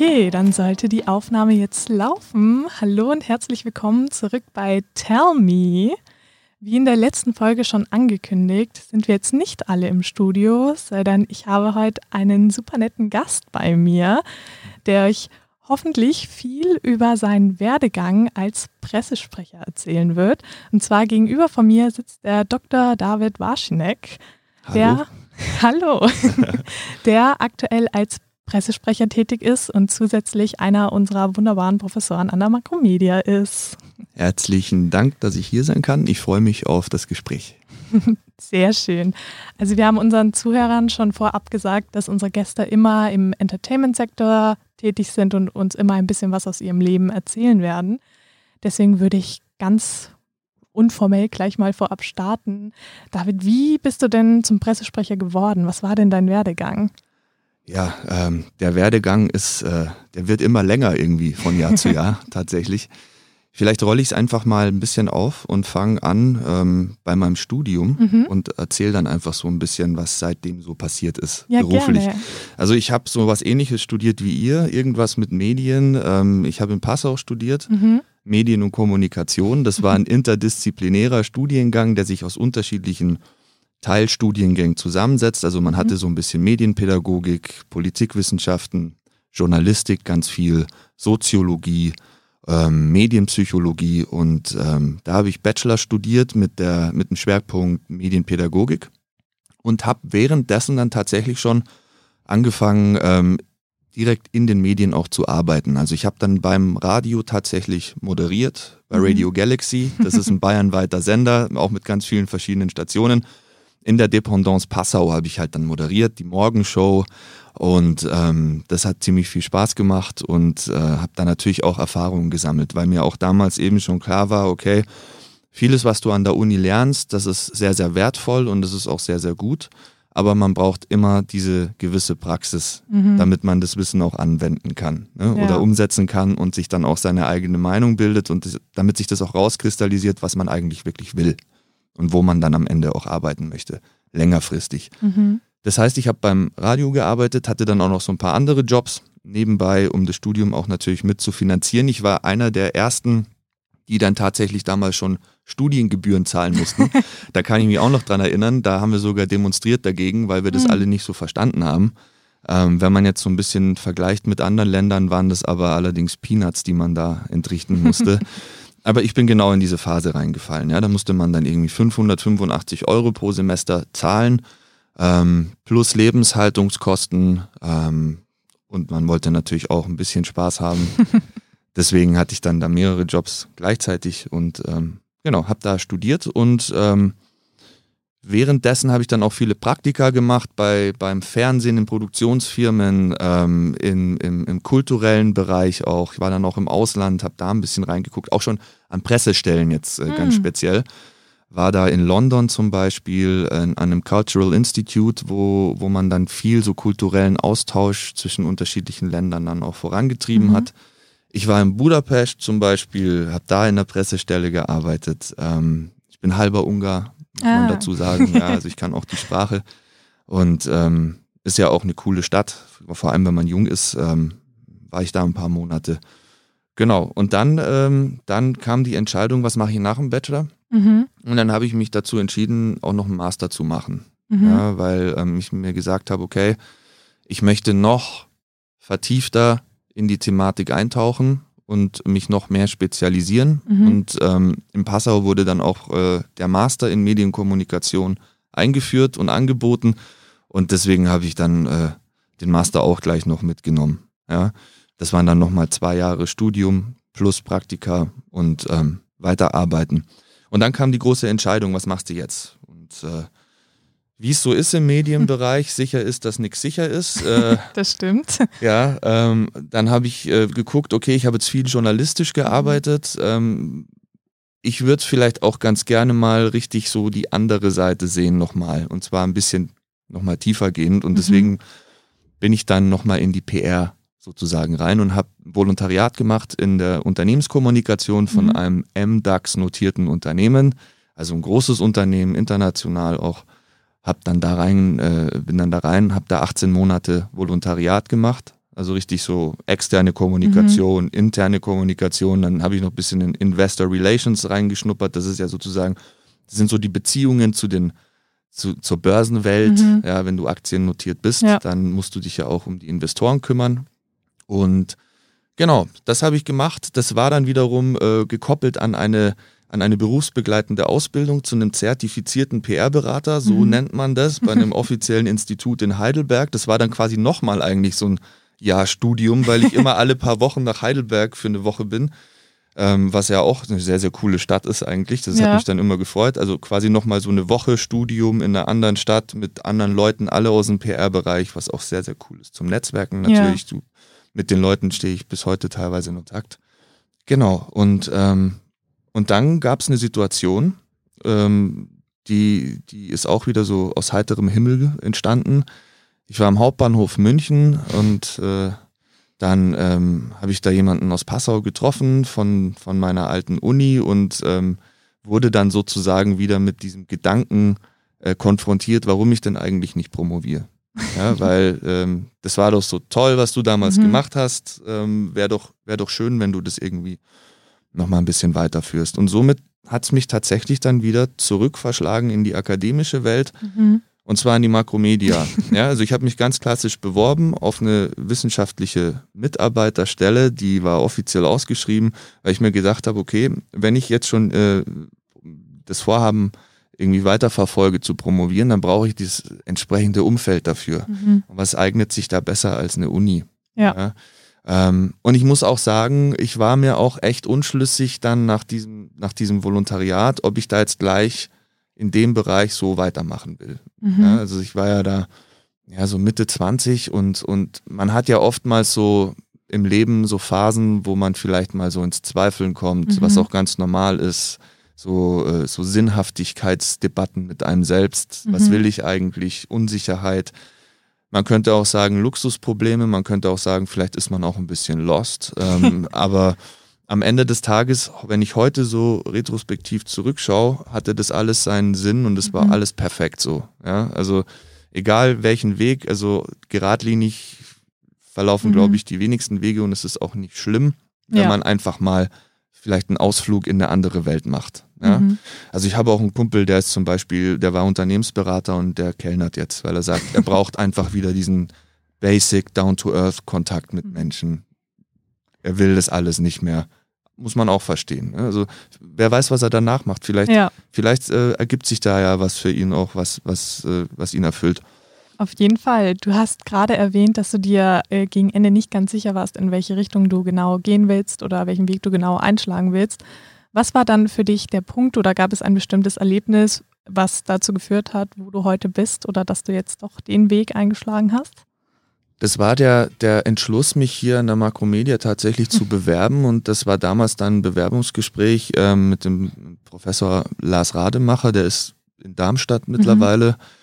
Okay, dann sollte die Aufnahme jetzt laufen. Hallo und herzlich willkommen zurück bei Tell Me. Wie in der letzten Folge schon angekündigt, sind wir jetzt nicht alle im Studio, sondern ich habe heute einen super netten Gast bei mir, der euch hoffentlich viel über seinen Werdegang als Pressesprecher erzählen wird. Und zwar gegenüber von mir sitzt der Dr. David Warschenek, der Hallo, der aktuell als Pressesprecher tätig ist und zusätzlich einer unserer wunderbaren Professoren an der Makromedia ist. Herzlichen Dank, dass ich hier sein kann. Ich freue mich auf das Gespräch. Sehr schön. Also wir haben unseren Zuhörern schon vorab gesagt, dass unsere Gäste immer im Entertainment-Sektor tätig sind und uns immer ein bisschen was aus ihrem Leben erzählen werden. Deswegen würde ich ganz unformell gleich mal vorab starten. David, wie bist du denn zum Pressesprecher geworden? Was war denn dein Werdegang? Ja, ähm, der Werdegang ist, äh, der wird immer länger irgendwie von Jahr zu Jahr tatsächlich. Vielleicht rolle ich es einfach mal ein bisschen auf und fange an ähm, bei meinem Studium mhm. und erzähle dann einfach so ein bisschen, was seitdem so passiert ist, ja, beruflich. Gerne. Also ich habe so was ähnliches studiert wie ihr, irgendwas mit Medien. Ähm, ich habe in Passau studiert, mhm. Medien und Kommunikation. Das war ein interdisziplinärer Studiengang, der sich aus unterschiedlichen Teilstudiengängen zusammensetzt. Also man hatte mhm. so ein bisschen Medienpädagogik, Politikwissenschaften, Journalistik, ganz viel Soziologie, ähm, Medienpsychologie und ähm, da habe ich Bachelor studiert mit, der, mit dem Schwerpunkt Medienpädagogik und habe währenddessen dann tatsächlich schon angefangen, ähm, direkt in den Medien auch zu arbeiten. Also ich habe dann beim Radio tatsächlich moderiert, bei mhm. Radio Galaxy. Das ist ein bayernweiter Sender, auch mit ganz vielen verschiedenen Stationen in der Dependance Passau habe ich halt dann moderiert, die Morgenshow. Und ähm, das hat ziemlich viel Spaß gemacht und äh, habe da natürlich auch Erfahrungen gesammelt, weil mir auch damals eben schon klar war, okay, vieles, was du an der Uni lernst, das ist sehr, sehr wertvoll und das ist auch sehr, sehr gut. Aber man braucht immer diese gewisse Praxis, mhm. damit man das Wissen auch anwenden kann ne? ja. oder umsetzen kann und sich dann auch seine eigene Meinung bildet und das, damit sich das auch rauskristallisiert, was man eigentlich wirklich will und wo man dann am Ende auch arbeiten möchte, längerfristig. Mhm. Das heißt, ich habe beim Radio gearbeitet, hatte dann auch noch so ein paar andere Jobs nebenbei, um das Studium auch natürlich mit zu finanzieren. Ich war einer der ersten, die dann tatsächlich damals schon Studiengebühren zahlen mussten. da kann ich mich auch noch dran erinnern. Da haben wir sogar demonstriert dagegen, weil wir das mhm. alle nicht so verstanden haben. Ähm, wenn man jetzt so ein bisschen vergleicht mit anderen Ländern, waren das aber allerdings Peanuts, die man da entrichten musste. Aber ich bin genau in diese Phase reingefallen. Ja, da musste man dann irgendwie 585 Euro pro Semester zahlen, ähm, plus Lebenshaltungskosten. Ähm, und man wollte natürlich auch ein bisschen Spaß haben. Deswegen hatte ich dann da mehrere Jobs gleichzeitig und ähm, genau, habe da studiert und ähm, Währenddessen habe ich dann auch viele Praktika gemacht bei, beim Fernsehen, in Produktionsfirmen, ähm, in, im, im, kulturellen Bereich auch. Ich war dann auch im Ausland, habe da ein bisschen reingeguckt, auch schon an Pressestellen jetzt äh, ganz speziell. War da in London zum Beispiel äh, an einem Cultural Institute, wo, wo man dann viel so kulturellen Austausch zwischen unterschiedlichen Ländern dann auch vorangetrieben mhm. hat. Ich war in Budapest zum Beispiel, habe da in der Pressestelle gearbeitet. Ähm, ich bin halber Ungar, muss ah. man dazu sagen. Ja, also ich kann auch die Sprache und ähm, ist ja auch eine coole Stadt, vor allem wenn man jung ist, ähm, war ich da ein paar Monate. Genau, und dann, ähm, dann kam die Entscheidung, was mache ich nach dem Bachelor? Mhm. Und dann habe ich mich dazu entschieden, auch noch einen Master zu machen. Mhm. Ja, weil ähm, ich mir gesagt habe, okay, ich möchte noch vertiefter in die Thematik eintauchen und mich noch mehr spezialisieren. Mhm. Und ähm, in Passau wurde dann auch äh, der Master in Medienkommunikation eingeführt und angeboten. Und deswegen habe ich dann äh, den Master auch gleich noch mitgenommen. Ja, das waren dann nochmal zwei Jahre Studium plus Praktika und ähm, weiterarbeiten. Und dann kam die große Entscheidung, was machst du jetzt? Und äh, wie es so ist im Medienbereich, sicher ist, dass nichts sicher ist. Äh, das stimmt. Ja, ähm, dann habe ich äh, geguckt, okay, ich habe jetzt viel journalistisch gearbeitet. Ähm, ich würde vielleicht auch ganz gerne mal richtig so die andere Seite sehen nochmal. Und zwar ein bisschen nochmal tiefer gehend. Und mhm. deswegen bin ich dann nochmal in die PR sozusagen rein und habe Volontariat gemacht in der Unternehmenskommunikation von mhm. einem MDAX notierten Unternehmen. Also ein großes Unternehmen, international auch hab dann da rein, äh, bin dann da rein, habe da 18 Monate Volontariat gemacht, Also richtig so externe Kommunikation, mhm. interne Kommunikation. Dann habe ich noch ein bisschen in Investor Relations reingeschnuppert. Das ist ja sozusagen, das sind so die Beziehungen zu den zu, zur Börsenwelt. Mhm. Ja, wenn du Aktien notiert bist, ja. dann musst du dich ja auch um die Investoren kümmern. Und genau, das habe ich gemacht. Das war dann wiederum äh, gekoppelt an eine an eine berufsbegleitende Ausbildung zu einem zertifizierten PR-Berater, so mhm. nennt man das, bei einem offiziellen Institut in Heidelberg. Das war dann quasi nochmal eigentlich so ein Jahr Studium, weil ich immer alle paar Wochen nach Heidelberg für eine Woche bin. Ähm, was ja auch eine sehr, sehr coole Stadt ist eigentlich. Das ja. hat mich dann immer gefreut. Also quasi nochmal so eine Woche Studium in einer anderen Stadt mit anderen Leuten, alle aus dem PR-Bereich, was auch sehr, sehr cool ist. Zum Netzwerken natürlich. Ja. Du, mit den Leuten stehe ich bis heute teilweise in Kontakt. Genau. Und ähm, und dann gab es eine Situation, ähm, die, die ist auch wieder so aus heiterem Himmel entstanden. Ich war am Hauptbahnhof München und äh, dann ähm, habe ich da jemanden aus Passau getroffen von, von meiner alten Uni und ähm, wurde dann sozusagen wieder mit diesem Gedanken äh, konfrontiert, warum ich denn eigentlich nicht promoviere. Ja, weil ähm, das war doch so toll, was du damals mhm. gemacht hast. Ähm, Wäre doch, wär doch schön, wenn du das irgendwie nochmal ein bisschen weiterführst. Und somit hat es mich tatsächlich dann wieder zurückverschlagen in die akademische Welt. Mhm. Und zwar in die Makromedia. ja, also ich habe mich ganz klassisch beworben auf eine wissenschaftliche Mitarbeiterstelle, die war offiziell ausgeschrieben, weil ich mir gedacht habe, okay, wenn ich jetzt schon äh, das Vorhaben irgendwie weiterverfolge zu promovieren, dann brauche ich dieses entsprechende Umfeld dafür. Mhm. Und was eignet sich da besser als eine Uni? Ja. ja? Ähm, und ich muss auch sagen, ich war mir auch echt unschlüssig dann nach diesem, nach diesem Volontariat, ob ich da jetzt gleich in dem Bereich so weitermachen will. Mhm. Ja, also ich war ja da ja so Mitte 20 und, und man hat ja oftmals so im Leben so Phasen, wo man vielleicht mal so ins Zweifeln kommt, mhm. was auch ganz normal ist. So, äh, so Sinnhaftigkeitsdebatten mit einem selbst. Mhm. Was will ich eigentlich? Unsicherheit. Man könnte auch sagen Luxusprobleme, man könnte auch sagen, vielleicht ist man auch ein bisschen lost. Ähm, aber am Ende des Tages, wenn ich heute so retrospektiv zurückschaue, hatte das alles seinen Sinn und es war mhm. alles perfekt so. Ja, also egal welchen Weg, also geradlinig verlaufen, mhm. glaube ich, die wenigsten Wege und es ist auch nicht schlimm, wenn ja. man einfach mal vielleicht einen Ausflug in eine andere Welt macht. Ja? Mhm. Also ich habe auch einen Kumpel, der ist zum Beispiel, der war Unternehmensberater und der kellnert jetzt, weil er sagt, er braucht einfach wieder diesen Basic Down-to-Earth-Kontakt mit mhm. Menschen. Er will das alles nicht mehr. Muss man auch verstehen. Ne? Also wer weiß, was er danach macht. Vielleicht, ja. vielleicht äh, ergibt sich da ja was für ihn auch, was, was, äh, was ihn erfüllt. Auf jeden Fall. Du hast gerade erwähnt, dass du dir äh, gegen Ende nicht ganz sicher warst, in welche Richtung du genau gehen willst oder welchen Weg du genau einschlagen willst. Was war dann für dich der Punkt oder gab es ein bestimmtes Erlebnis, was dazu geführt hat, wo du heute bist oder dass du jetzt doch den Weg eingeschlagen hast? Das war der, der Entschluss, mich hier in der Makromedia tatsächlich zu bewerben. Und das war damals dann ein Bewerbungsgespräch ähm, mit dem Professor Lars Rademacher, der ist in Darmstadt mhm. mittlerweile, mhm.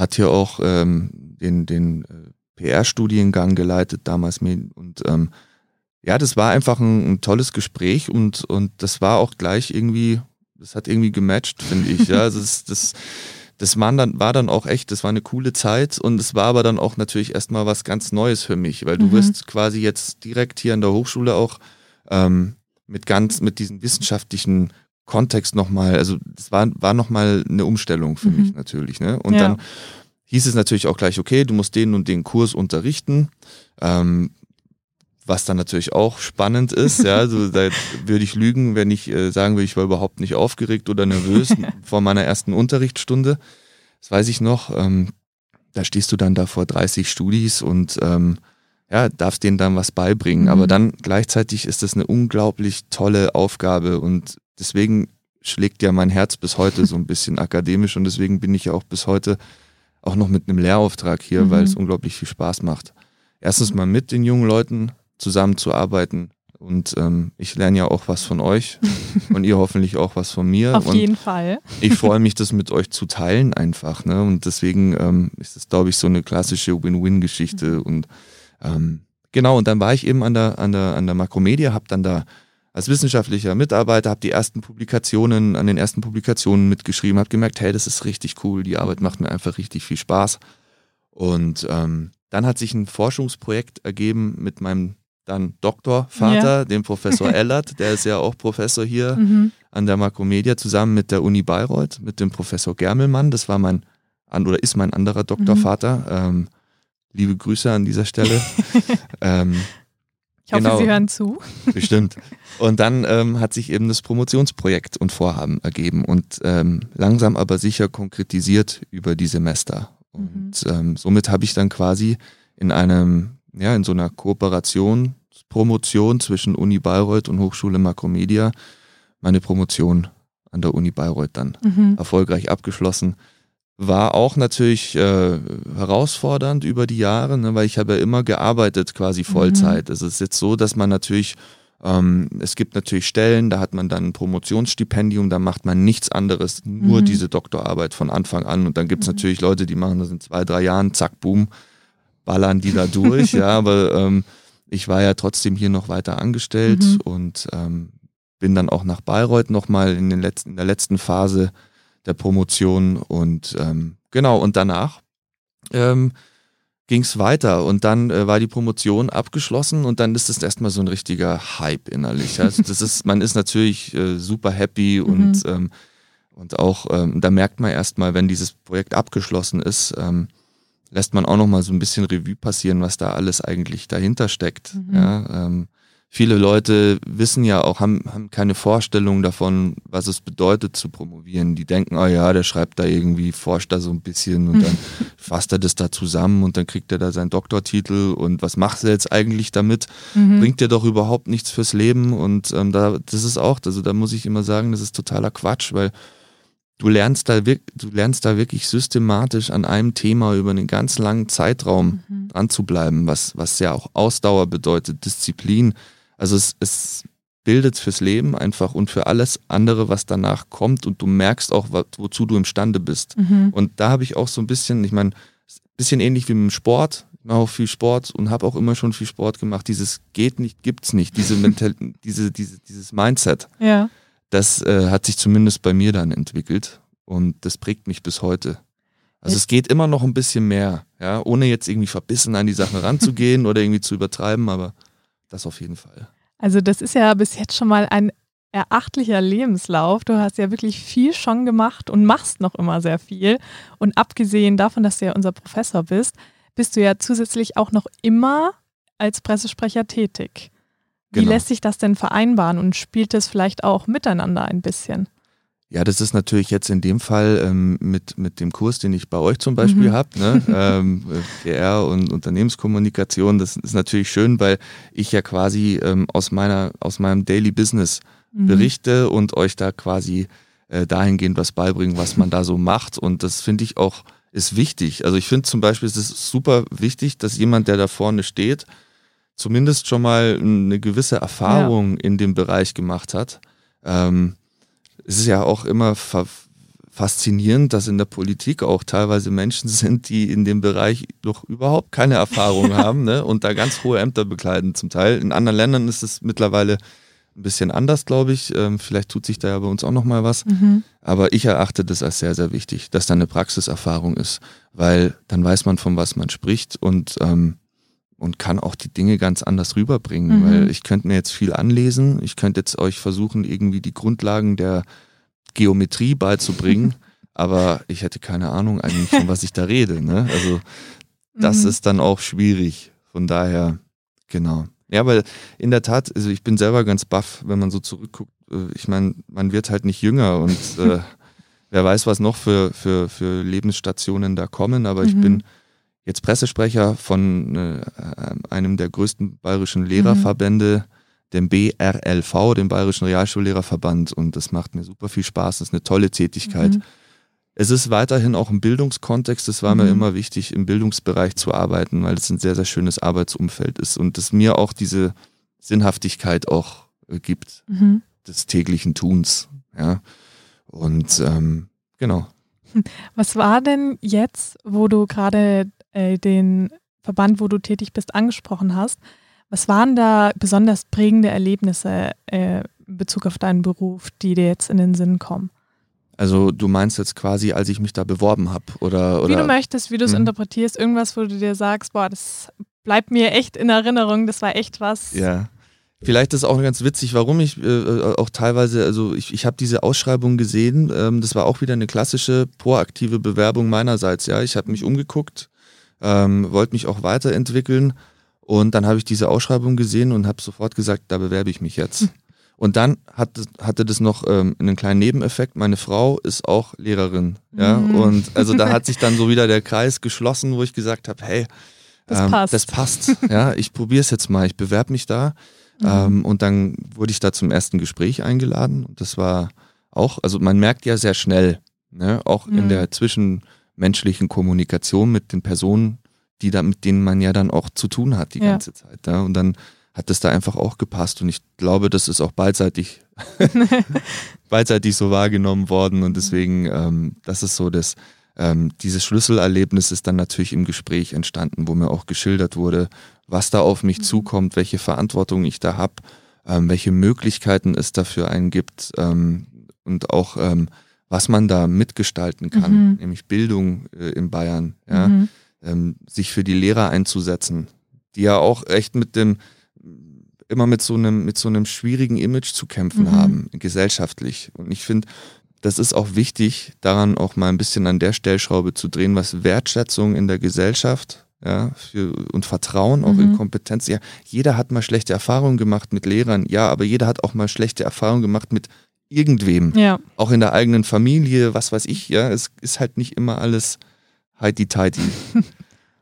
Hat hier auch ähm, den, den äh, PR-Studiengang geleitet damals. Und ähm, ja, das war einfach ein, ein, tolles Gespräch und, und das war auch gleich irgendwie, das hat irgendwie gematcht, finde ich. Ja, also das, das, das war dann, war dann auch echt, das war eine coole Zeit und es war aber dann auch natürlich erstmal was ganz Neues für mich, weil du mhm. wirst quasi jetzt direkt hier an der Hochschule auch ähm, mit ganz, mit diesem wissenschaftlichen Kontext nochmal, also das war, war nochmal eine Umstellung für mhm. mich natürlich. Ne? Und ja. dann hieß es natürlich auch gleich, okay, du musst den und den Kurs unterrichten. Ähm, was dann natürlich auch spannend ist. Ja, also da würde ich lügen, wenn ich äh, sagen würde, ich war überhaupt nicht aufgeregt oder nervös vor meiner ersten Unterrichtsstunde. Das weiß ich noch. Ähm, da stehst du dann da vor 30 Studis und ähm, ja, darfst denen dann was beibringen. Mhm. Aber dann gleichzeitig ist das eine unglaublich tolle Aufgabe und deswegen schlägt ja mein Herz bis heute so ein bisschen akademisch und deswegen bin ich ja auch bis heute auch noch mit einem Lehrauftrag hier, mhm. weil es unglaublich viel Spaß macht. Erstens mal mit den jungen Leuten zusammenzuarbeiten. Und ähm, ich lerne ja auch was von euch und ihr hoffentlich auch was von mir. Auf und jeden Fall. Ich freue mich, das mit euch zu teilen einfach. Ne? Und deswegen ähm, ist das, glaube ich, so eine klassische Win-Win-Geschichte. Mhm. Und ähm, genau, und dann war ich eben an der, an der, an der Makromedia, habe dann da als wissenschaftlicher Mitarbeiter, habe die ersten Publikationen, an den ersten Publikationen mitgeschrieben, habe gemerkt, hey, das ist richtig cool, die Arbeit macht mir einfach richtig viel Spaß. Und ähm, dann hat sich ein Forschungsprojekt ergeben mit meinem dann Doktorvater, ja. dem Professor Ellert, der ist ja auch Professor hier mhm. an der Makromedia, zusammen mit der Uni Bayreuth, mit dem Professor Germelmann. Das war mein, oder ist mein anderer Doktorvater. Mhm. Ähm, liebe Grüße an dieser Stelle. ähm, ich hoffe, genau, Sie hören zu. Bestimmt. Und dann ähm, hat sich eben das Promotionsprojekt und Vorhaben ergeben und ähm, langsam aber sicher konkretisiert über die Semester. Und mhm. ähm, somit habe ich dann quasi in einem, ja, in so einer Kooperation, Promotion zwischen Uni Bayreuth und Hochschule Makromedia meine Promotion an der Uni Bayreuth dann mhm. erfolgreich abgeschlossen war auch natürlich äh, herausfordernd über die Jahre, ne, weil ich habe ja immer gearbeitet quasi Vollzeit. Mhm. Es ist jetzt so, dass man natürlich, ähm, es gibt natürlich Stellen, da hat man dann ein Promotionsstipendium, da macht man nichts anderes, nur mhm. diese Doktorarbeit von Anfang an. Und dann gibt es mhm. natürlich Leute, die machen das in zwei, drei Jahren, zack, boom, ballern die da durch. ja, aber ähm, ich war ja trotzdem hier noch weiter angestellt mhm. und ähm, bin dann auch nach Bayreuth nochmal in, den letzten, in der letzten Phase der Promotion und ähm, genau, und danach ähm, ging es weiter und dann äh, war die Promotion abgeschlossen und dann ist es erstmal so ein richtiger Hype innerlich. Also das ist, man ist natürlich äh, super happy mhm. und, ähm, und auch, ähm, da merkt man erstmal, wenn dieses Projekt abgeschlossen ist, ähm, lässt man auch nochmal so ein bisschen Revue passieren, was da alles eigentlich dahinter steckt. Mhm. Ja, ähm, viele Leute wissen ja auch, haben, haben keine Vorstellung davon, was es bedeutet zu promovieren. Die denken, oh ja, der schreibt da irgendwie, forscht da so ein bisschen und dann fasst er das da zusammen und dann kriegt er da seinen Doktortitel und was macht er jetzt eigentlich damit? Mhm. Bringt dir doch überhaupt nichts fürs Leben und ähm, da, das ist auch, also da muss ich immer sagen, das ist totaler Quatsch, weil du lernst da, du lernst da wirklich systematisch an einem Thema über einen ganz langen Zeitraum mhm. dran zu bleiben, was, was ja auch Ausdauer bedeutet, Disziplin also es, es bildet fürs Leben einfach und für alles andere, was danach kommt und du merkst auch, wozu du imstande bist. Mhm. Und da habe ich auch so ein bisschen, ich meine, ein bisschen ähnlich wie mit dem Sport. Ich mache auch viel Sport und habe auch immer schon viel Sport gemacht. Dieses geht nicht, gibt's nicht, diese Mental, diese, diese, dieses Mindset. Ja. Das äh, hat sich zumindest bei mir dann entwickelt und das prägt mich bis heute. Also es geht immer noch ein bisschen mehr, ja, ohne jetzt irgendwie verbissen an die Sachen ranzugehen oder irgendwie zu übertreiben, aber das auf jeden Fall. Also das ist ja bis jetzt schon mal ein erachtlicher Lebenslauf. Du hast ja wirklich viel schon gemacht und machst noch immer sehr viel. Und abgesehen davon, dass du ja unser Professor bist, bist du ja zusätzlich auch noch immer als Pressesprecher tätig. Wie genau. lässt sich das denn vereinbaren und spielt es vielleicht auch miteinander ein bisschen? Ja, das ist natürlich jetzt in dem Fall ähm, mit, mit dem Kurs, den ich bei euch zum Beispiel mhm. habe, ne? ähm, PR und Unternehmenskommunikation, das ist natürlich schön, weil ich ja quasi ähm, aus meiner, aus meinem Daily Business mhm. berichte und euch da quasi äh, dahingehend was beibringen, was man da so macht. Und das finde ich auch ist wichtig. Also ich finde zum Beispiel, es ist super wichtig, dass jemand, der da vorne steht, zumindest schon mal eine gewisse Erfahrung ja. in dem Bereich gemacht hat. Ähm, es ist ja auch immer faszinierend, dass in der Politik auch teilweise Menschen sind, die in dem Bereich doch überhaupt keine Erfahrung haben ne? und da ganz hohe Ämter bekleiden zum Teil. In anderen Ländern ist es mittlerweile ein bisschen anders, glaube ich. Ähm, vielleicht tut sich da ja bei uns auch noch mal was. Mhm. Aber ich erachte das als sehr, sehr wichtig, dass da eine Praxiserfahrung ist, weil dann weiß man, von was man spricht und ähm, und kann auch die Dinge ganz anders rüberbringen, mhm. weil ich könnte mir jetzt viel anlesen, ich könnte jetzt euch versuchen, irgendwie die Grundlagen der Geometrie beizubringen, aber ich hätte keine Ahnung eigentlich, von was ich da rede. Ne? Also das mhm. ist dann auch schwierig. Von daher, genau. Ja, weil in der Tat, also ich bin selber ganz baff, wenn man so zurückguckt. Äh, ich meine, man wird halt nicht jünger und äh, wer weiß, was noch für, für, für Lebensstationen da kommen, aber mhm. ich bin jetzt Pressesprecher von äh, einem der größten bayerischen Lehrerverbände, mhm. dem BRLV, dem Bayerischen Realschullehrerverband. Und das macht mir super viel Spaß. Das ist eine tolle Tätigkeit. Mhm. Es ist weiterhin auch im Bildungskontext. Es war mhm. mir immer wichtig, im Bildungsbereich zu arbeiten, weil es ein sehr, sehr schönes Arbeitsumfeld ist und es mir auch diese Sinnhaftigkeit auch äh, gibt mhm. des täglichen Tuns. Ja. Und ähm, genau. Was war denn jetzt, wo du gerade äh, den Verband, wo du tätig bist, angesprochen hast. Was waren da besonders prägende Erlebnisse äh, in Bezug auf deinen Beruf, die dir jetzt in den Sinn kommen? Also du meinst jetzt quasi, als ich mich da beworben habe oder, oder Wie du möchtest, wie du es Mhm. interpretierst, irgendwas, wo du dir sagst, boah, das bleibt mir echt in Erinnerung, das war echt was. Ja. Vielleicht ist auch ganz witzig, warum ich äh, auch teilweise, also ich, ich habe diese Ausschreibung gesehen, ähm, das war auch wieder eine klassische proaktive Bewerbung meinerseits, ja. Ich habe mich umgeguckt, ähm, wollte mich auch weiterentwickeln und dann habe ich diese Ausschreibung gesehen und habe sofort gesagt, da bewerbe ich mich jetzt. Und dann hat, hatte das noch ähm, einen kleinen Nebeneffekt. Meine Frau ist auch Lehrerin. Ja? Mhm. Und also da hat sich dann so wieder der Kreis geschlossen, wo ich gesagt habe, hey, Das ähm, passt. das passt. Ja, ich probiere es jetzt mal, ich bewerbe mich da. Mhm. Ähm, und dann wurde ich da zum ersten Gespräch eingeladen. Und das war auch, also man merkt ja sehr schnell, ne, auch in Mhm. der zwischenmenschlichen Kommunikation mit den Personen, die da, mit denen man ja dann auch zu tun hat die Ja. ganze Zeit. Ja. Und dann hat das da einfach auch gepasst. Und ich glaube, das ist auch beidseitig, beidseitig so wahrgenommen worden. Und deswegen, ähm, das ist so das, ähm, dieses Schlüsselerlebnis ist dann natürlich im Gespräch entstanden, wo mir auch geschildert wurde, was da auf mich Mhm. zukommt, welche Verantwortung ich da habe, ähm, welche Möglichkeiten es dafür einen gibt ähm, und auch ähm, was man da mitgestalten kann, Mhm. nämlich Bildung äh, in Bayern, ja, Mhm. ähm, sich für die Lehrer einzusetzen, die ja auch echt mit dem immer mit so einem mit so einem schwierigen Image zu kämpfen Mhm. haben gesellschaftlich und ich finde das ist auch wichtig, daran auch mal ein bisschen an der Stellschraube zu drehen, was Wertschätzung in der Gesellschaft ja, für, und Vertrauen auch in Mhm. Kompetenz. Ja, jeder hat mal schlechte Erfahrungen gemacht mit Lehrern, ja, aber jeder hat auch mal schlechte Erfahrungen gemacht mit irgendwem, Ja, auch in der eigenen Familie, was weiß ich, ja, es ist halt nicht immer alles heidi-teidi.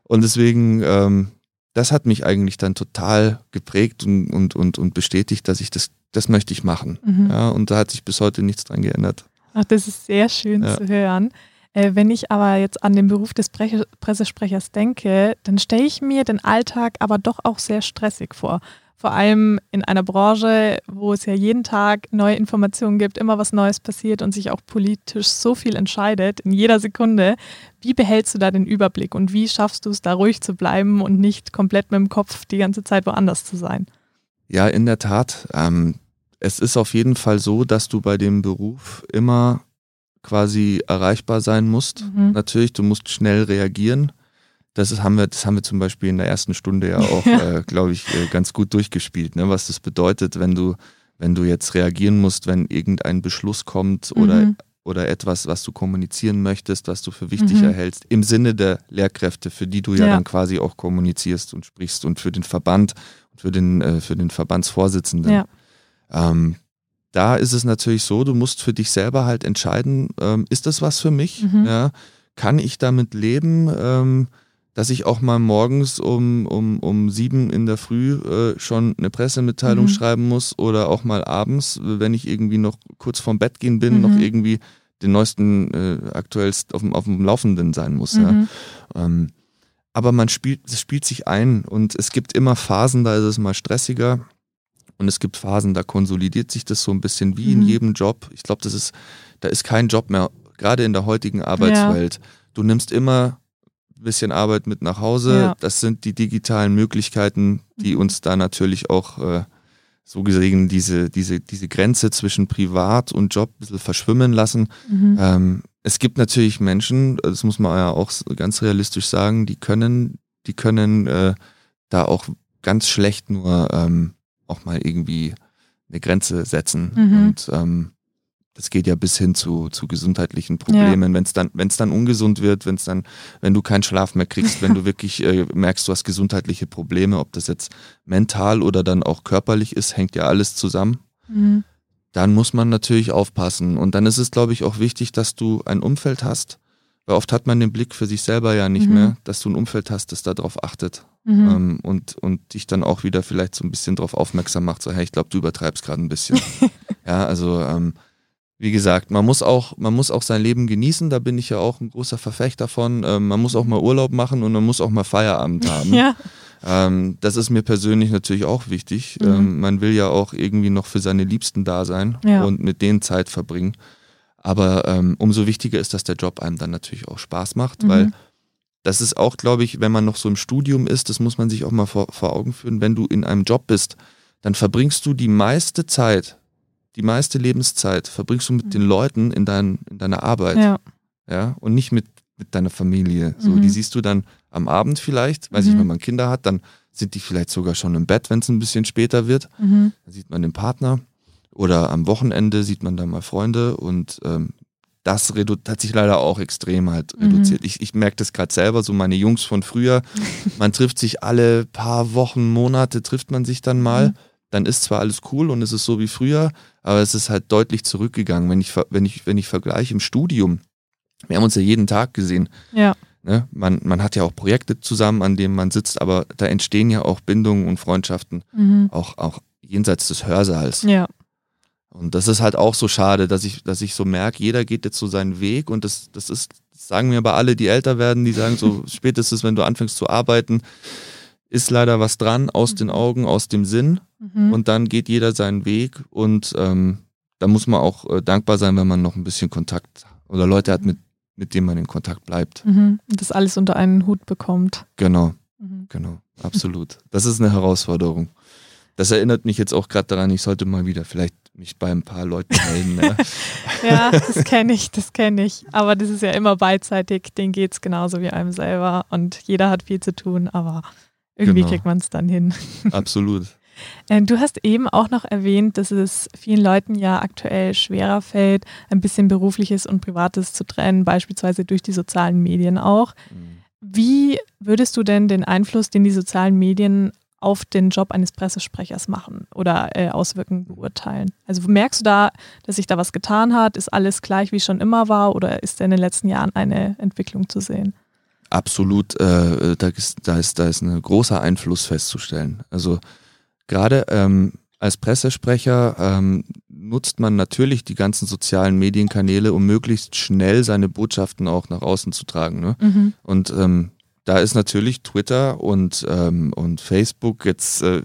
und deswegen, ähm, das hat mich eigentlich dann total geprägt und, und, und, und bestätigt, dass ich das, das möchte ich machen. mhm. Ja, und da hat sich bis heute nichts dran geändert. Ach, das ist sehr schön Ja. zu hören. Äh, wenn ich aber jetzt an den Beruf des Pre Pressesprechers denke, dann stelle ich mir den Alltag aber doch auch sehr stressig vor. Vor allem in einer Branche, wo es ja jeden Tag neue Informationen gibt, immer was Neues passiert und sich auch politisch so viel entscheidet in jeder Sekunde. Wie behältst du da den Überblick und wie schaffst du es, da ruhig zu bleiben und nicht komplett mit dem Kopf die ganze Zeit woanders zu sein? Ja, in der Tat. Ähm, es ist auf jeden Fall so, dass du bei dem Beruf immer quasi erreichbar sein musst. Mhm. Natürlich, du musst schnell reagieren. Das ist, haben wir, das haben wir zum Beispiel in der ersten Stunde ja auch, äh, glaube ich, äh, ganz gut durchgespielt, ne? was das bedeutet, wenn du, wenn du jetzt reagieren musst, wenn irgendein Beschluss kommt oder, Mhm. oder etwas, was du kommunizieren möchtest, was du für wichtig Mhm. erhältst, im Sinne der Lehrkräfte, für die du ja, Ja. dann quasi auch kommunizierst und sprichst und für den Verband und für den, äh, für den Verbandsvorsitzenden. Ja. Ähm, da ist es natürlich so, du musst für dich selber halt entscheiden, ähm, ist das was für mich? Mhm. Ja? Kann ich damit leben, ähm, dass ich auch mal morgens um, um, um sieben in der Früh äh, schon eine Pressemitteilung Mhm. schreiben muss oder auch mal abends, wenn ich irgendwie noch kurz vorm Bett gehen bin, Mhm. noch irgendwie den neuesten, äh, aktuellst auf dem, auf dem Laufenden sein muss. Ja? Mhm. Ähm, aber man spielt, es spielt sich ein und es gibt immer Phasen, da ist es mal stressiger und es gibt Phasen, da konsolidiert sich das so ein bisschen wie in Mhm. jedem Job. Ich glaube, das ist, da ist kein Job mehr, gerade in der heutigen Arbeitswelt. Du nimmst immer bisschen Arbeit mit nach Hause. Ja. Das sind die digitalen Möglichkeiten, die Mhm. uns da natürlich auch äh, so gesehen diese, diese, diese Grenze zwischen Privat und Job ein bisschen verschwimmen lassen. Mhm. Ähm, es gibt natürlich Menschen, das muss man ja auch ganz realistisch sagen, die können, die können äh, da auch ganz schlecht nur ähm, auch mal irgendwie eine Grenze setzen. Mhm. Und ähm, das geht ja bis hin zu, zu gesundheitlichen Problemen. Wenn es dann, wenn es dann ungesund wird, wenn es dann, wenn du keinen Schlaf mehr kriegst, wenn du wirklich äh, merkst, du hast gesundheitliche Probleme, ob das jetzt mental oder dann auch körperlich ist, hängt ja alles zusammen Mhm. dann muss man natürlich aufpassen. Und dann ist es, glaube ich, auch wichtig, dass du ein Umfeld hast. Weil oft hat man den Blick für sich selber ja nicht Mhm. mehr, dass du ein Umfeld hast, das darauf achtet Mhm. ähm, und, und dich dann auch wieder vielleicht so ein bisschen darauf aufmerksam macht, so, hey, ich glaube, du übertreibst gerade ein bisschen. ja, also ähm, wie gesagt, man muss auch, man muss auch sein Leben genießen, da bin ich ja auch ein großer Verfechter von. Ähm, man muss auch mal Urlaub machen und man muss auch mal Feierabend haben. Ja. Ähm, das ist mir persönlich natürlich auch wichtig. Mhm. Ähm, man will ja auch irgendwie noch für seine Liebsten da sein Ja. und mit denen Zeit verbringen. Aber ähm, umso wichtiger ist, dass der Job einem dann natürlich auch Spaß macht, Mhm. weil das ist auch, glaube ich, wenn man noch so im Studium ist, das muss man sich auch mal vor, vor Augen führen, wenn du in einem Job bist, dann verbringst du die meiste Zeit, die meiste Lebenszeit verbringst du mit den Leuten in, dein, in deiner Arbeit. Ja. Ja, und nicht mit, mit deiner Familie. So, Mhm. die siehst du dann am Abend vielleicht, weiß Mhm. ich, wenn man Kinder hat, dann sind die vielleicht sogar schon im Bett, wenn es ein bisschen später wird. Mhm. Dann sieht man den Partner. Oder am Wochenende sieht man dann mal Freunde und ähm, das hat sich leider auch extrem halt Mhm. reduziert. Ich, ich merke das gerade selber, so meine Jungs von früher, man trifft sich alle paar Wochen, Monate, trifft man sich dann mal. Mhm. Dann ist zwar alles cool und es ist so wie früher, aber es ist halt deutlich zurückgegangen. Wenn ich, wenn ich, wenn ich vergleiche im Studium, wir haben uns ja jeden Tag gesehen. Ja. Ne? Man, man hat ja auch Projekte zusammen, an denen man sitzt, aber da entstehen ja auch Bindungen und Freundschaften, Mhm. auch, auch jenseits des Hörsaals. Ja. Und das ist halt auch so schade, dass ich, dass ich so merke, jeder geht jetzt so seinen Weg und das, das ist, das sagen mir aber alle, die älter werden, die sagen so, spätestens wenn du anfängst zu arbeiten, ist leider was dran, aus den Mhm. Augen, aus dem Sinn Mhm. und dann geht jeder seinen Weg und ähm, da muss man auch äh, dankbar sein, wenn man noch ein bisschen Kontakt oder Leute hat, mit, mit denen man in Kontakt bleibt. Mhm. Und das alles unter einen Hut bekommt. Genau, Mhm. genau, absolut. Das ist eine Herausforderung. Das erinnert mich jetzt auch gerade daran, ich sollte mal wieder vielleicht mich bei ein paar Leuten melden. ne? Ja, das kenne ich, das kenne ich. Aber das ist ja immer beidseitig, denen geht es genauso wie einem selber und jeder hat viel zu tun, aber irgendwie Genau. kriegt man es dann hin. Absolut. Äh, Du hast eben auch noch erwähnt, dass es vielen Leuten ja aktuell schwerer fällt, ein bisschen berufliches und privates zu trennen, beispielsweise durch die sozialen Medien auch. Wie würdest du denn den Einfluss, den die sozialen Medien auf den Job eines Pressesprechers machen oder äh, Auswirkungen beurteilen? Also merkst du da, dass sich da was getan hat? Ist alles gleich, wie es schon immer war oder ist da in den letzten Jahren eine Entwicklung zu sehen? Absolut, äh, da, ist, da, ist, da ist ein großer Einfluss festzustellen. Also gerade ähm, als Pressesprecher ähm, nutzt man natürlich die ganzen sozialen Medienkanäle, um möglichst schnell seine Botschaften auch nach außen zu tragen. Ne? Mhm. Und ähm, da ist natürlich Twitter und, ähm, und Facebook jetzt äh,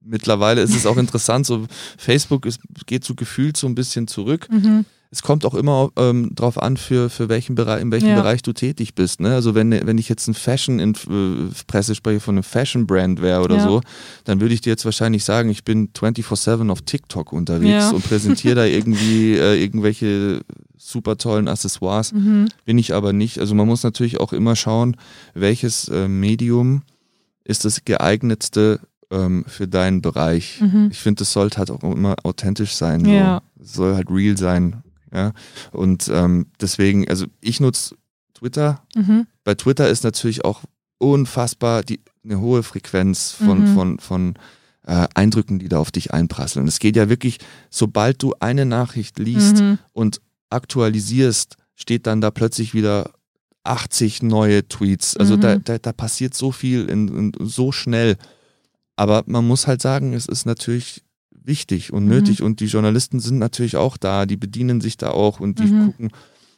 mittlerweile ist es auch interessant, so Facebook ist, geht so gefühlt so ein bisschen zurück. Mhm. Es kommt auch immer ähm, drauf an, für, für welchen Bereich, in welchem Ja. Bereich du tätig bist. Ne? Also wenn, wenn ich jetzt ein Fashion in äh, Pressesprecher von einem Fashion Brand wäre oder Ja. so, dann würde ich dir jetzt wahrscheinlich sagen, ich bin 24-7 auf TikTok unterwegs Ja. und präsentiere da irgendwie äh, irgendwelche super tollen Accessoires. Mhm. Bin ich aber nicht. Also man muss natürlich auch immer schauen, welches äh, Medium ist das geeignetste ähm, für deinen Bereich. Mhm. Ich finde, es sollte halt auch immer authentisch sein. So. Ja. Es soll halt real sein. Ja. Und ähm, deswegen, also ich nutze Twitter. Mhm. Bei Twitter ist natürlich auch unfassbar die, eine hohe Frequenz von, Mhm. von, von äh, Eindrücken, die da auf dich einprasseln. Es geht ja wirklich, sobald du eine Nachricht liest, Mhm. und aktualisierst, steht dann da plötzlich wieder 80 neue Tweets. Also Mhm. da, da, da passiert so viel in, in, so schnell. Aber man muss halt sagen, es ist natürlich wichtig und Mhm. nötig und die Journalisten sind natürlich auch da, die bedienen sich da auch und die Mhm. gucken,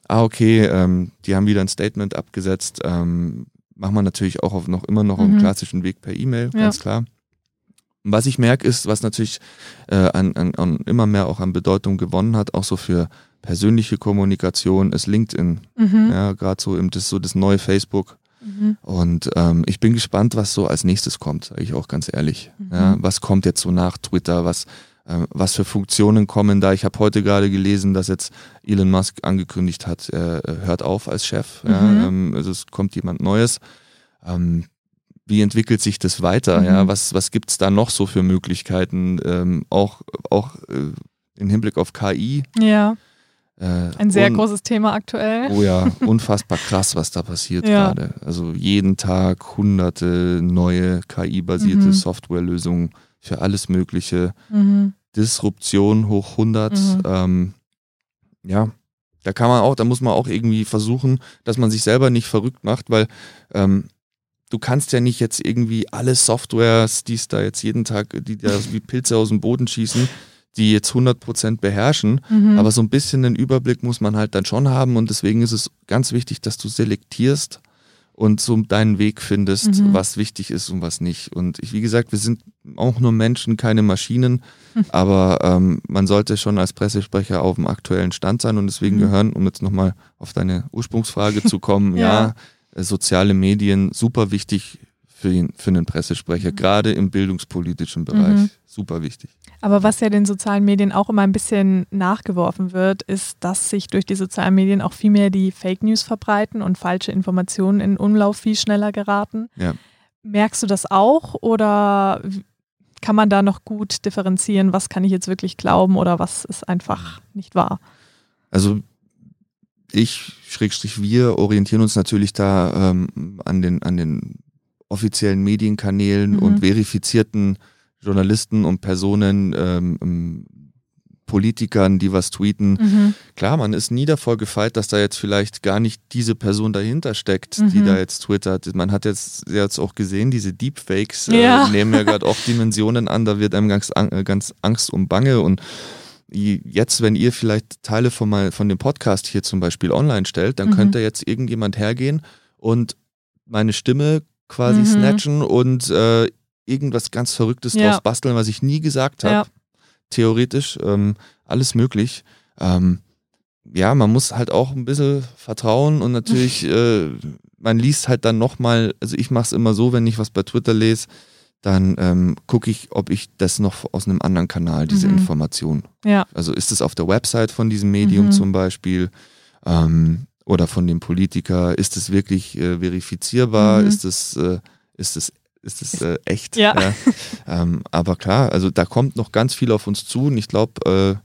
ah okay, ähm, die haben wieder ein Statement abgesetzt, ähm, machen wir natürlich auch auf noch immer noch auf Mhm. dem klassischen Weg per E-Mail, Ja. ganz klar. Und was ich merke, ist, was natürlich äh, an, an, an immer mehr auch an Bedeutung gewonnen hat, auch so für persönliche Kommunikation, ist LinkedIn. Mhm. Ja, gerade so im das so das neue Facebook. Mhm. Und ähm, ich bin gespannt, was so als nächstes kommt, sage ich auch ganz ehrlich. Mhm. Ja, was kommt jetzt so nach Twitter? Was, äh, was für Funktionen kommen da? Ich habe heute gerade gelesen, dass jetzt Elon Musk angekündigt hat, er hört auf als Chef. Ja, Mhm. ähm, also es kommt jemand Neues. Ähm, wie entwickelt sich das weiter? Mhm. Ja, was, was gibt es da noch so für Möglichkeiten? Ähm, auch auch äh, im Hinblick auf KI. Ja, ein sehr großes Thema aktuell. Oh ja, unfassbar krass, was da passiert Ja. gerade. Also jeden Tag hunderte neue KI-basierte Mhm. Softwarelösungen für alles Mögliche. Mhm. Disruption hoch 100. Mhm. Ähm, ja, da kann man auch, da muss man auch irgendwie versuchen, dass man sich selber nicht verrückt macht, weil ähm, du kannst ja nicht jetzt irgendwie alle Softwares, die es da jetzt jeden Tag, die da wie Pilze aus dem Boden schießen, die jetzt 100% beherrschen, Mhm. aber so ein bisschen den Überblick muss man halt dann schon haben und deswegen ist es ganz wichtig, dass du selektierst und so deinen Weg findest, Mhm. was wichtig ist und was nicht. Und ich, wie gesagt, wir sind auch nur Menschen, keine Maschinen, aber ähm, man sollte schon als Pressesprecher auf dem aktuellen Stand sein und deswegen Mhm. gehören, um jetzt nochmal auf deine Ursprungsfrage zu kommen, Ja. ja, äh, soziale Medien super wichtig für, ihn, für einen Pressesprecher, mhm. gerade im bildungspolitischen Bereich. Mhm. Super wichtig. Aber was ja den sozialen Medien auch immer ein bisschen nachgeworfen wird, ist, dass sich durch die sozialen Medien auch viel mehr die Fake News verbreiten und falsche Informationen in Umlauf viel schneller geraten. Ja. Merkst du das auch oder kann man da noch gut differenzieren, was kann ich jetzt wirklich glauben oder was ist einfach nicht wahr? Also ich, Schrägstrich wir, orientieren uns natürlich da ähm, an, den, an den offiziellen Medienkanälen mhm. und verifizierten Journalisten und Personen, ähm, ähm, Politikern, die was tweeten. Mhm. Klar, man ist nie davor gefeit, dass da jetzt vielleicht gar nicht diese Person dahinter steckt, mhm. die da jetzt twittert. Man hat jetzt, jetzt auch gesehen, diese Deepfakes äh, ja. nehmen ja gerade auch Dimensionen an, da wird einem ganz, äh, ganz Angst und Bange und jetzt, wenn ihr vielleicht Teile von, mal, von dem Podcast hier zum Beispiel online stellt, dann mhm. könnte jetzt irgendjemand hergehen und meine Stimme quasi mhm. snatchen und äh, irgendwas ganz Verrücktes ja. draus basteln, was ich nie gesagt habe. Ja. Theoretisch, ähm, alles möglich. Ähm, ja, man muss halt auch ein bisschen vertrauen und natürlich, äh, man liest halt dann nochmal, also ich mache es immer so, wenn ich was bei Twitter lese, dann ähm, gucke ich, ob ich das noch aus einem anderen Kanal, diese mhm. Information. Ja. Also ist es auf der Website von diesem Medium mhm. zum Beispiel ähm, oder von dem Politiker, ist es wirklich äh, verifizierbar, mhm. ist es, äh, ist es ist es äh, echt. Ja. ja. Ähm, aber klar, also da kommt noch ganz viel auf uns zu und ich glaube, äh,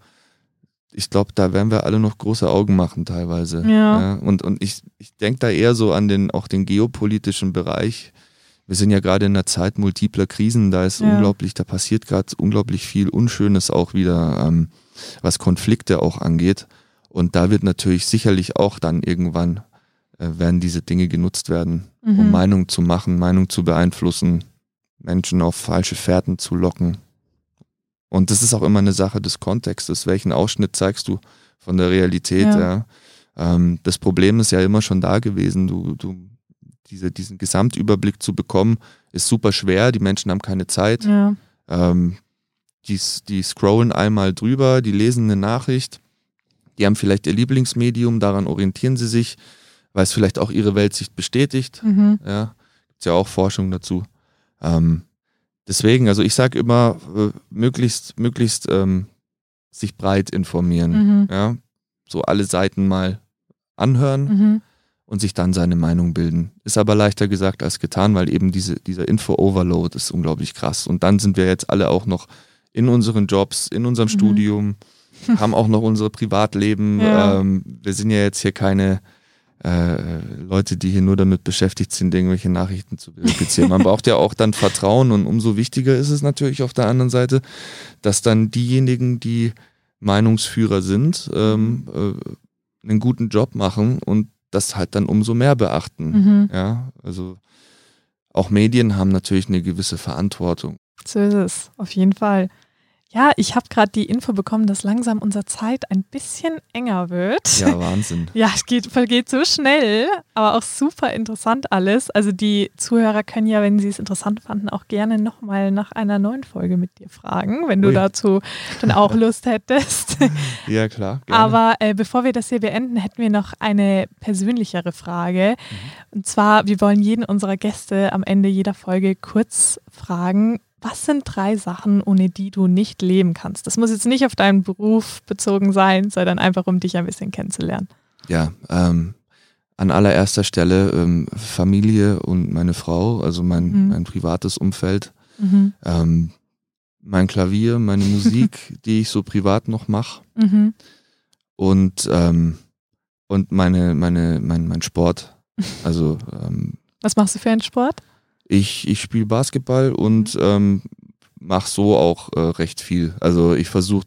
ich glaube, da werden wir alle noch große Augen machen teilweise. Ja. ja. Und, und ich, ich denke da eher so an den, auch den geopolitischen Bereich wir sind ja gerade in einer Zeit multipler Krisen, da ist ja. unglaublich, da passiert gerade unglaublich viel Unschönes auch wieder, ähm, was Konflikte auch angeht. Und da wird natürlich sicherlich auch dann irgendwann äh, werden diese Dinge genutzt werden, mhm. um Meinung zu machen, Meinung zu beeinflussen, Menschen auf falsche Fährten zu locken. Und das ist auch immer eine Sache des Kontextes. Welchen Ausschnitt zeigst du von der Realität? Ja. ja? Ähm, das Problem ist ja immer schon da gewesen. Du, du diese, diesen Gesamtüberblick zu bekommen, ist super schwer. Die Menschen haben keine Zeit. Ja. Ähm, die, die scrollen einmal drüber, die lesen eine Nachricht, die haben vielleicht ihr Lieblingsmedium, daran orientieren sie sich, weil es vielleicht auch ihre Weltsicht bestätigt. Mhm. Ja, gibt ja auch Forschung dazu. Ähm, deswegen, also ich sage immer, äh, möglichst, möglichst ähm, sich breit informieren. Mhm. Ja, so alle Seiten mal anhören. Mhm und sich dann seine Meinung bilden. Ist aber leichter gesagt als getan, weil eben diese, dieser Info-Overload ist unglaublich krass. Und dann sind wir jetzt alle auch noch in unseren Jobs, in unserem mhm. Studium, haben auch noch unser Privatleben. Ja. Ähm, wir sind ja jetzt hier keine äh, Leute, die hier nur damit beschäftigt sind, irgendwelche Nachrichten zu verifizieren. Man braucht ja auch dann Vertrauen und umso wichtiger ist es natürlich auf der anderen Seite, dass dann diejenigen, die Meinungsführer sind, ähm, äh, einen guten Job machen und das halt dann umso mehr beachten. Mhm. Ja, also auch Medien haben natürlich eine gewisse Verantwortung. So ist es, auf jeden Fall. Ja, ich habe gerade die Info bekommen, dass langsam unsere Zeit ein bisschen enger wird. Ja, Wahnsinn. ja, es geht, vergeht so schnell, aber auch super interessant alles. Also die Zuhörer können ja, wenn sie es interessant fanden, auch gerne nochmal nach einer neuen Folge mit dir fragen, wenn du Ui. dazu dann auch Lust hättest. ja, klar. Gerne. Aber äh, bevor wir das hier beenden, hätten wir noch eine persönlichere Frage. Mhm. Und zwar, wir wollen jeden unserer Gäste am Ende jeder Folge kurz fragen, was sind drei Sachen, ohne die du nicht leben kannst? Das muss jetzt nicht auf deinen Beruf bezogen sein, sondern einfach, um dich ein bisschen kennenzulernen. Ja, ähm, an allererster Stelle ähm, Familie und meine Frau, also mein, mhm. mein privates Umfeld. Mhm. Ähm, mein Klavier, meine Musik, die ich so privat noch mache. Mhm. Und, ähm, und meine, meine, mein, mein Sport. Also ähm, Was machst du für einen Sport? Ich, ich spiele Basketball und mhm. ähm, mache so auch äh, recht viel. Also ich versuche,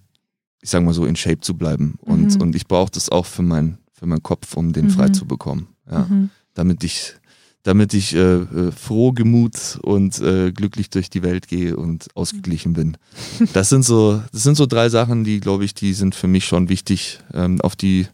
ich sage mal so, in Shape zu bleiben. Und, mhm. und ich brauche das auch für, mein, für meinen Kopf, um den mhm. frei zu bekommen. Ja. Mhm. Damit ich, damit ich äh, äh, froh gemut und äh, glücklich durch die Welt gehe und ausgeglichen bin. Das sind so, das sind so drei Sachen, die, glaube ich, die sind für mich schon wichtig, ähm, auf die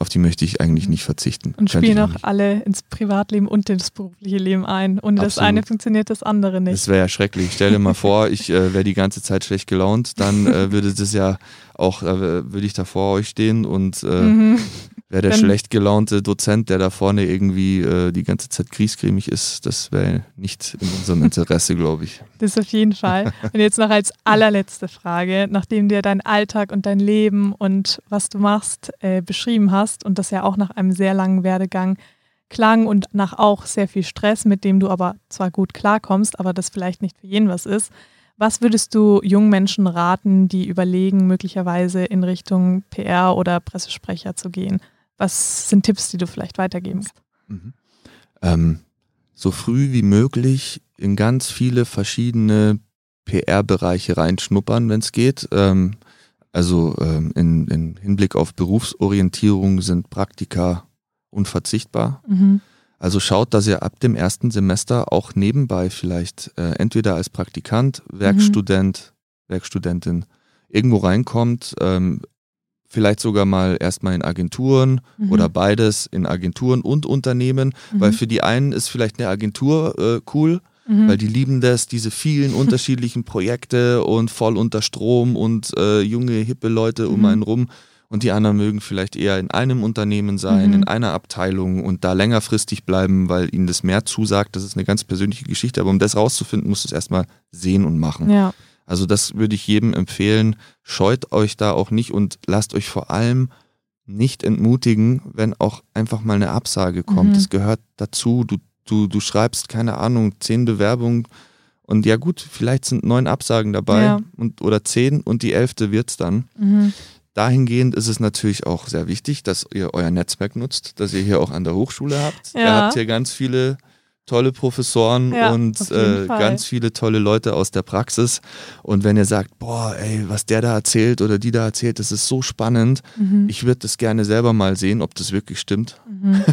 auf die möchte ich eigentlich nicht verzichten. Und spielen auch alle ins Privatleben und ins berufliche Leben ein. Und das eine funktioniert das andere nicht. Das wäre ja schrecklich. Stell dir mal vor, ich äh, wäre die ganze Zeit schlecht gelaunt, dann äh, würde das ja auch äh, würde ich da vor euch stehen und äh, mhm. wäre der Dann, schlecht gelaunte Dozent, der da vorne irgendwie äh, die ganze Zeit kriescremig ist, das wäre nicht in unserem Interesse, glaube ich. Das auf jeden Fall. Und jetzt noch als allerletzte Frage, nachdem dir dein Alltag und dein Leben und was du machst äh, beschrieben hast und das ja auch nach einem sehr langen Werdegang klang und nach auch sehr viel Stress, mit dem du aber zwar gut klarkommst, aber das vielleicht nicht für jeden was ist. Was würdest du jungen Menschen raten, die überlegen, möglicherweise in Richtung PR oder Pressesprecher zu gehen? Was sind Tipps, die du vielleicht weitergeben kannst? Mhm. Ähm, so früh wie möglich in ganz viele verschiedene PR-Bereiche reinschnuppern, wenn es geht. Ähm, also ähm, in, in Hinblick auf Berufsorientierung sind Praktika unverzichtbar. Mhm. Also schaut, dass ihr ab dem ersten Semester auch nebenbei vielleicht äh, entweder als Praktikant, Werkstudent, mhm. Werkstudentin irgendwo reinkommt, ähm, vielleicht sogar mal erstmal in Agenturen mhm. oder beides in Agenturen und Unternehmen, mhm. weil für die einen ist vielleicht eine Agentur äh, cool, mhm. weil die lieben das, diese vielen unterschiedlichen Projekte und voll unter Strom und äh, junge, hippe Leute um mhm. einen rum und die anderen mögen vielleicht eher in einem Unternehmen sein, mhm. in einer Abteilung und da längerfristig bleiben, weil ihnen das mehr zusagt. Das ist eine ganz persönliche Geschichte, aber um das rauszufinden, musst du es erstmal sehen und machen. Ja. Also das würde ich jedem empfehlen. Scheut euch da auch nicht und lasst euch vor allem nicht entmutigen, wenn auch einfach mal eine Absage kommt. Mhm. Das gehört dazu. Du, du, du schreibst, keine Ahnung, zehn Bewerbungen und ja gut, vielleicht sind neun Absagen dabei ja. und, oder zehn und die elfte wird es dann. Mhm. Dahingehend ist es natürlich auch sehr wichtig, dass ihr euer Netzwerk nutzt, dass ihr hier auch an der Hochschule habt. Ja. Ihr habt hier ganz viele tolle Professoren ja, und äh, ganz viele tolle Leute aus der Praxis. Und wenn ihr sagt, boah, ey, was der da erzählt oder die da erzählt, das ist so spannend, mhm. ich würde das gerne selber mal sehen, ob das wirklich stimmt. Mhm.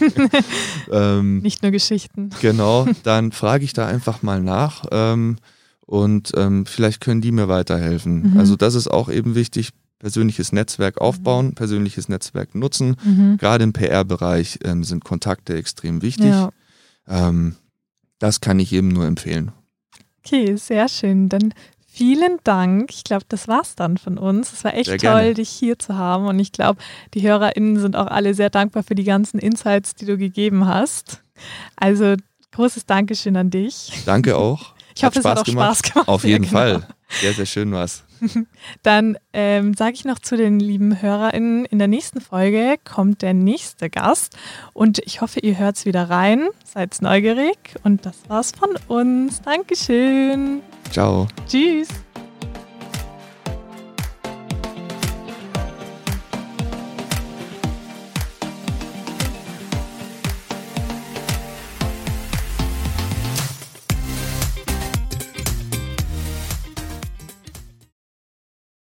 ähm, Nicht nur Geschichten. Genau, dann frage ich da einfach mal nach. Ähm, und ähm, vielleicht können die mir weiterhelfen. Mhm. Also das ist auch eben wichtig, persönliches Netzwerk mhm. aufbauen, persönliches Netzwerk nutzen. Mhm. Gerade im PR-Bereich ähm, sind Kontakte extrem wichtig. Ja. Ähm, das kann ich jedem nur empfehlen. Okay, sehr schön. Dann vielen Dank. Ich glaube, das war's dann von uns. Es war echt toll, dich hier zu haben. Und ich glaube, die HörerInnen sind auch alle sehr dankbar für die ganzen Insights, die du gegeben hast. Also großes Dankeschön an dich. Danke auch. Ich hoffe, es hat auch gemacht. Spaß gemacht. Auf jeden ja, genau. Fall. Sehr, sehr schön war's. Dann ähm, sage ich noch zu den lieben HörerInnen, in der nächsten Folge kommt der nächste Gast und ich hoffe, ihr hört es wieder rein, seid neugierig und das war's von uns. Dankeschön. Ciao. Tschüss.